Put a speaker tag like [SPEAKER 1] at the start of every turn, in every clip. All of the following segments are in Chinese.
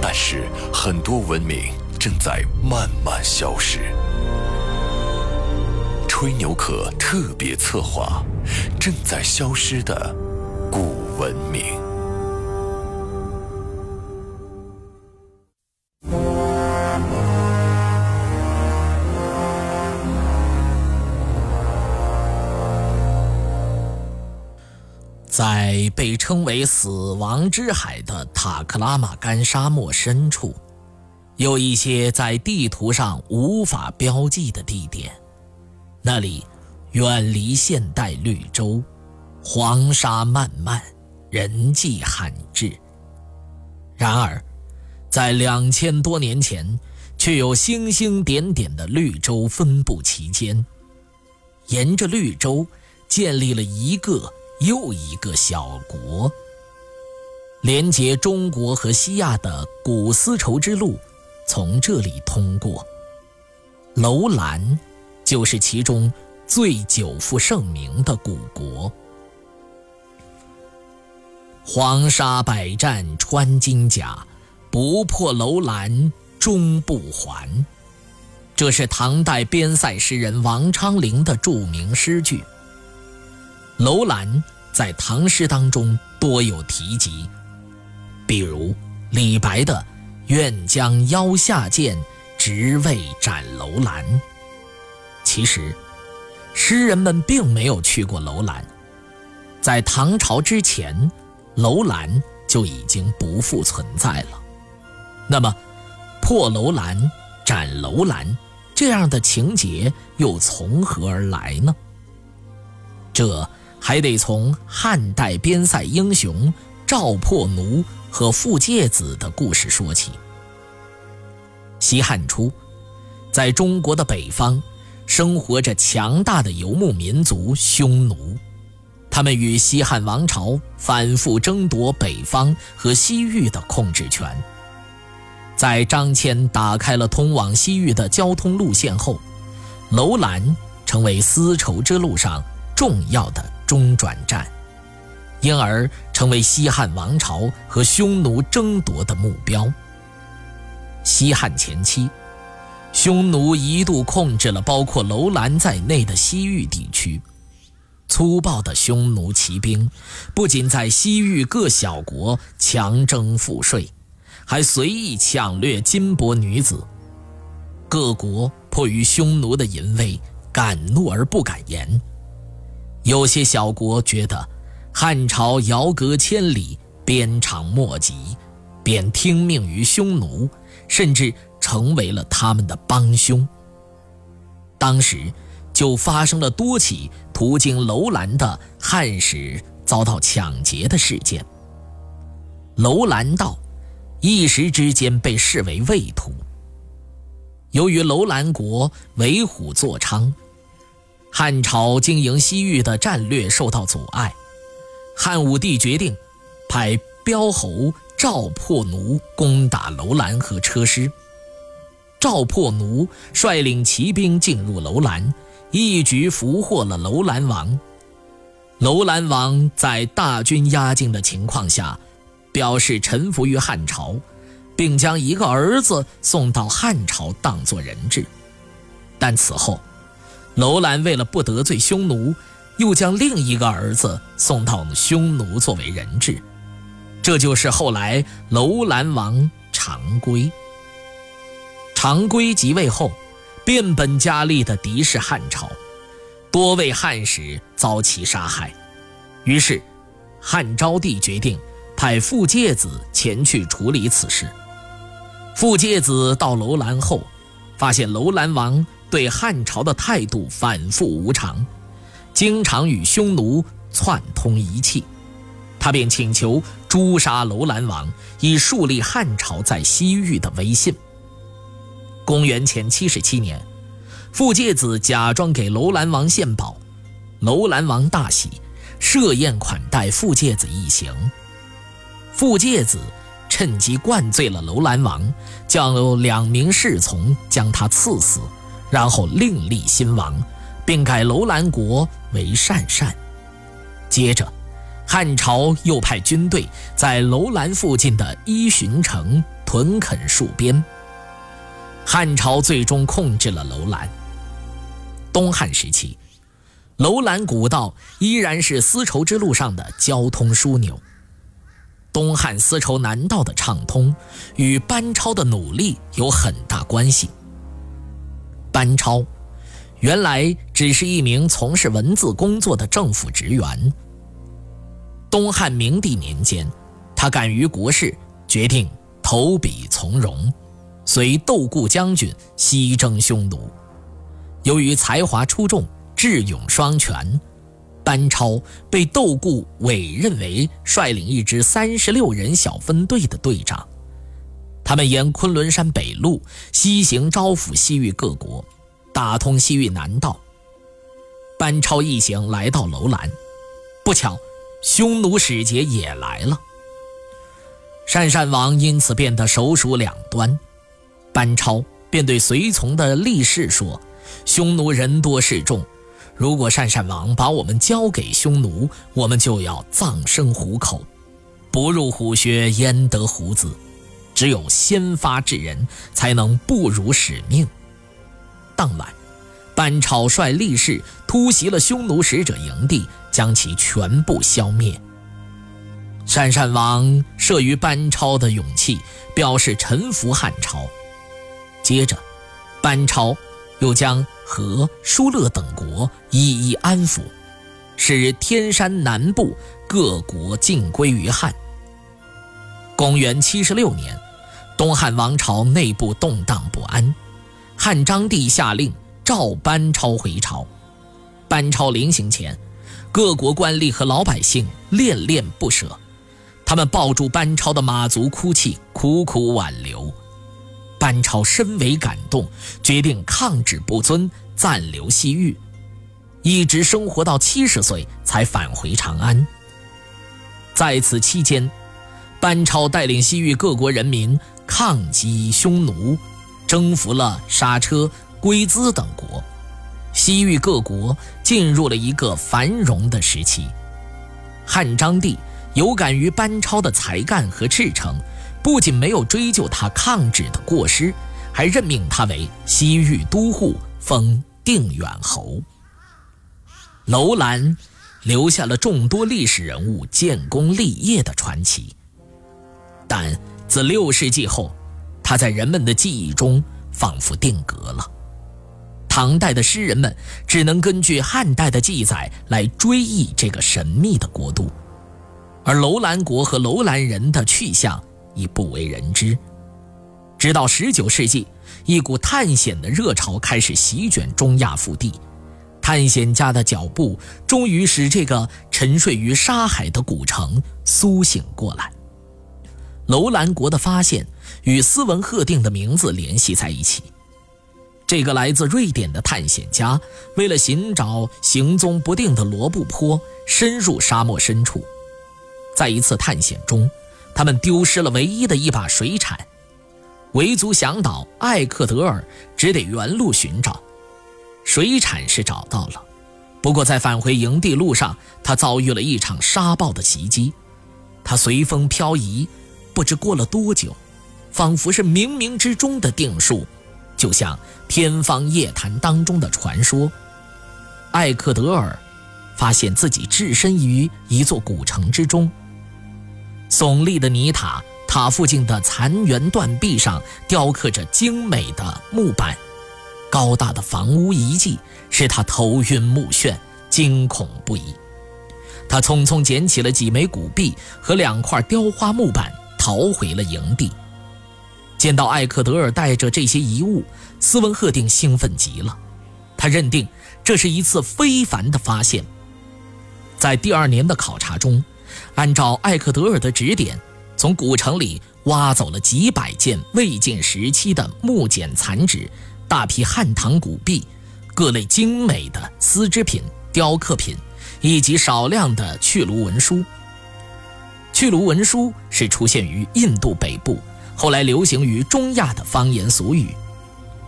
[SPEAKER 1] 但是，很多文明正在慢慢消失。吹牛壳特别策划：正在消失的古文明。
[SPEAKER 2] 在被称为“死亡之海”的塔克拉玛干沙漠深处，有一些在地图上无法标记的地点。那里远离现代绿洲，黄沙漫漫，人迹罕至。然而，在两千多年前，却有星星点点的绿洲分布其间，沿着绿洲建立了一个。又一个小国，连接中国和西亚的古丝绸之路从这里通过。楼兰就是其中最久负盛名的古国。黄沙百战穿金甲，不破楼兰终不还。这是唐代边塞诗人王昌龄的著名诗句。楼兰在唐诗当中多有提及，比如李白的“愿将腰下剑，直为斩楼兰”。其实，诗人们并没有去过楼兰，在唐朝之前，楼兰就已经不复存在了。那么，破楼兰、斩楼兰这样的情节又从何而来呢？这。还得从汉代边塞英雄赵破奴和傅介子的故事说起。西汉初，在中国的北方，生活着强大的游牧民族匈奴，他们与西汉王朝反复争夺北方和西域的控制权。在张骞打开了通往西域的交通路线后，楼兰成为丝绸之路上重要的。中转站，因而成为西汉王朝和匈奴争夺的目标。西汉前期，匈奴一度控制了包括楼兰在内的西域地区。粗暴的匈奴骑兵不仅在西域各小国强征赋税，还随意抢掠金帛女子。各国迫于匈奴的淫威，敢怒而不敢言。有些小国觉得汉朝遥隔千里，鞭长莫及，便听命于匈奴，甚至成为了他们的帮凶。当时就发生了多起途经楼兰的汉使遭到抢劫的事件。楼兰道一时之间被视为畏途。由于楼兰国为虎作伥。汉朝经营西域的战略受到阻碍，汉武帝决定派标侯赵破奴攻打楼兰和车师。赵破奴率领骑兵进入楼兰，一举俘获了楼兰王。楼兰王在大军压境的情况下，表示臣服于汉朝，并将一个儿子送到汉朝当做人质。但此后，楼兰为了不得罪匈奴，又将另一个儿子送到匈奴作为人质，这就是后来楼兰王常归。常归即位后，变本加厉地敌视汉朝，多位汉使遭其杀害。于是，汉昭帝决定派傅介子前去处理此事。傅介子到楼兰后，发现楼兰王。对汉朝的态度反复无常，经常与匈奴串通一气，他便请求诛杀楼兰王，以树立汉朝在西域的威信。公元前七十七年，傅介子假装给楼兰王献宝，楼兰王大喜，设宴款待傅介子一行。傅介子趁机灌醉了楼兰王，叫两名侍从将他赐死，然后另立新王，并改楼兰国为鄯善。接着。汉朝又派军队在楼兰附近的伊巡城屯垦戍边。汉朝最终控制了楼兰。东汉时期，楼兰古道依然是丝绸之路上的交通枢纽。东汉丝绸南道的畅通与班超的努力有很大关系。班超原来只是一名从事文字工作的政府职员。东汉明帝年间，他敢于国事，决定投笔从戎，随窦固将军西征匈奴。由于才华出众、智勇双全，班超被窦固委任为率领一支三十六人小分队的队长。他们沿昆仑山北路西行，招抚西域各国，打通西域南道。班超一行来到楼兰，不巧。匈奴使节也来了，鄯善王因此变得手鼠两端。班超便对随从的力士说：“匈奴人多势众，如果鄯善王把我们交给匈奴，我们就要葬身虎口。不入虎穴，焉得虎子？只有先发制人，才能不辱使命。”当晚，班超率力士突袭了匈奴使者营地。将其全部消灭。鄯善王慑于班超的勇气，表示臣服汉朝。接着，班超又将和、疏勒等国一一安抚，使天山南部各国尽归于汉。公元七十六年，东汉王朝内部动荡不安，汉章帝下令召班超回朝。班超临行前。各国官吏和老百姓恋恋不舍，他们抱住班超的马足哭泣，苦苦挽留。班超深为感动，决定抗旨不遵，暂留西域，一直生活到七十岁才返回长安。在此期间，班超带领西域各国人民抗击匈奴，征服了莎车、龟兹等国。西域各国进入了一个繁荣的时期。汉章帝有感于班超的才干和赤诚，不仅没有追究他抗旨的过失，还任命他为西域都护，封定远侯。楼兰留下了众多历史人物建功立业的传奇，但自六世纪后，他在人们的记忆中仿佛定格了。唐代的诗人们只能根据汉代的记载来追忆这个神秘的国度，而楼兰国和楼兰人的去向已不为人知。直到19世纪，一股探险的热潮开始席卷中亚腹地，探险家的脚步终于使这个沉睡于沙海的古城苏醒过来。楼兰国的发现与斯文赫定的名字联系在一起。这个来自瑞典的探险家，为了寻找行踪不定的罗布泊，深入沙漠深处。在一次探险中，他们丢失了唯一的一把水铲。维族向导艾克德尔只得原路寻找，水铲是找到了，不过在返回营地路上，他遭遇了一场沙暴的袭击，他随风漂移，不知过了多久，仿佛是冥冥之中的定数。就像天方夜谭当中的传说，艾克德尔发现自己置身于一座古城之中。耸立的泥塔塔附近的残垣断壁上雕刻着精美的木板，高大的房屋遗迹使他头晕目眩，惊恐不已。他匆匆捡起了几枚古币和两块雕花木板，逃回了营地。见到艾克德尔带着这些遗物，斯文赫定兴奋极了。他认定这是一次非凡的发现。在第二年的考察中，按照艾克德尔的指点，从古城里挖走了几百件魏晋时期的木简残纸、大批汉唐古币、各类精美的丝织品、雕刻品，以及少量的去卢文书。去卢文书是出现于印度北部，后来流行于中亚的方言俗语。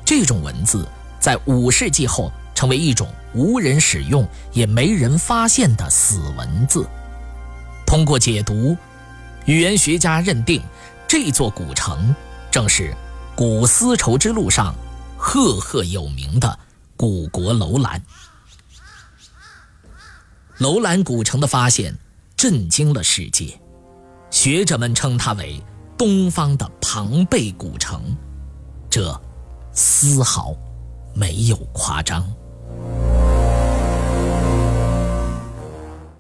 [SPEAKER 2] 这种文字在五世纪后成为一种无人使用也没人发现的死文字。通过解读，语言学家认定这座古城正是古丝绸之路上赫赫有名的古国楼兰。楼兰古城的发现震惊了世界，学者们称它为东方的庞贝古城。这。丝毫没有夸张。